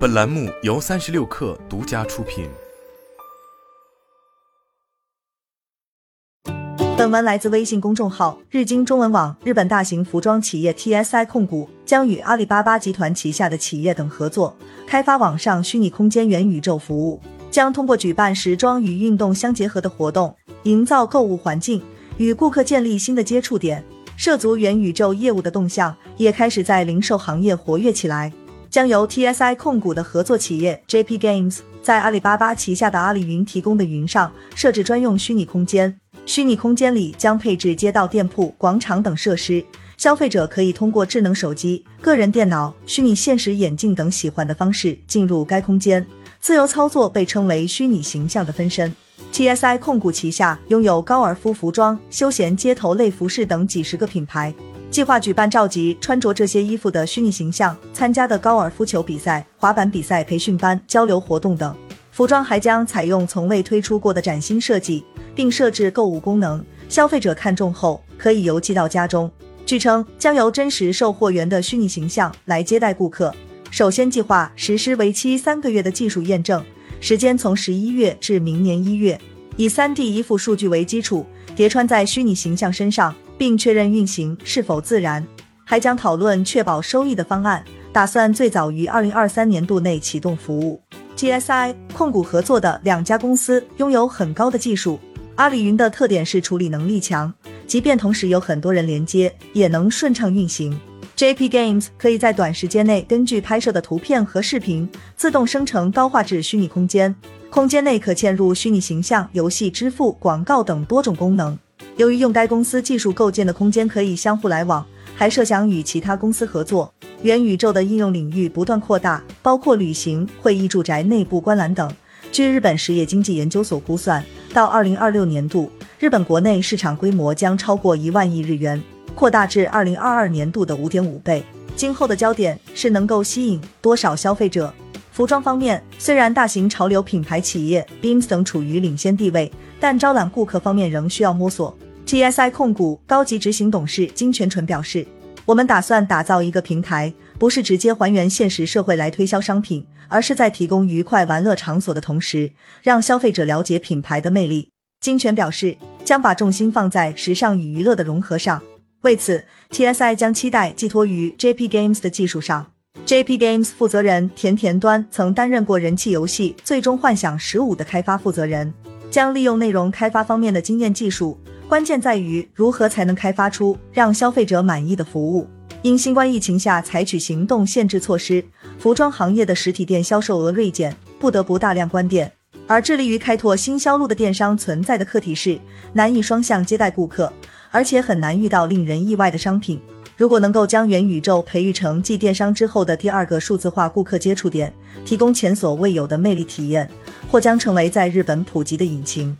本栏目由三十六氪独家出品。本文来自微信公众号日经中文网。日本大型服装企业 TSI 控股将与阿里巴巴集团旗下的企业等合作，开发网上虚拟空间元宇宙服务，将通过举办时装与运动相结合的活动，营造购物环境，与顾客建立新的接触点。涉足元宇宙业务的动向也开始在零售行业活跃起来。将由 TSI 控股的合作企业 JP Games 在阿里巴巴旗下的阿里云提供的云上设置专用虚拟空间。虚拟空间里将配置街道、店铺、广场等设施，消费者可以通过智能手机、个人电脑、虚拟现实眼镜等喜欢的方式进入该空间，自由操作被称为虚拟形象的分身。TSI 控股旗下拥有高尔夫服装、休闲街头类服饰等几十个品牌，计划举办召集穿着这些衣服的虚拟形象参加的高尔夫球比赛、滑板比赛、培训班、交流活动等。服装还将采用从未推出过的崭新设计。并设置购物功能，消费者看中后可以邮寄到家中。据称，将由真实售货员的虚拟形象来接待顾客。首先计划实施为期三个月的技术验证，时间从十一月至明年一月，以三 D 衣服数据为基础，叠穿在虚拟形象身上，并确认运行是否自然。还将讨论确保收益的方案，打算最早于二零二三年度内启动服务。GSI 控股合作的两家公司拥有很高的技术。阿里云的特点是处理能力强，即便同时有很多人连接，也能顺畅运行。JP Games 可以在短时间内根据拍摄的图片和视频，自动生成高画质虚拟空间，空间内可嵌入虚拟形象、游戏、支付、广告等多种功能。由于用该公司技术构建的空间可以相互来往，还设想与其他公司合作，元宇宙的应用领域不断扩大，包括旅行、会议、住宅内部观览等。据日本实业经济研究所估算。到二零二六年度，日本国内市场规模将超过一万亿日元，扩大至二零二二年度的五点五倍。今后的焦点是能够吸引多少消费者。服装方面，虽然大型潮流品牌企业 Beams 等处于领先地位，但招揽顾客方面仍需要摸索。TSI 控股高级执行董事金全纯表示：“我们打算打造一个平台，不是直接还原现实社会来推销商品。”而是在提供愉快玩乐场所的同时，让消费者了解品牌的魅力。金泉表示，将把重心放在时尚与娱乐的融合上。为此，TSI 将期待寄托于 JP Games 的技术上。JP Games 负责人田田端曾担任过人气游戏《最终幻想十五》的开发负责人，将利用内容开发方面的经验技术。关键在于如何才能开发出让消费者满意的服务。因新冠疫情下采取行动限制措施，服装行业的实体店销售额锐减，不得不大量关店。而致力于开拓新销路的电商存在的课题是难以双向接待顾客，而且很难遇到令人意外的商品。如果能够将元宇宙培育成继电商之后的第二个数字化顾客接触点，提供前所未有的魅力体验，或将成为在日本普及的引擎。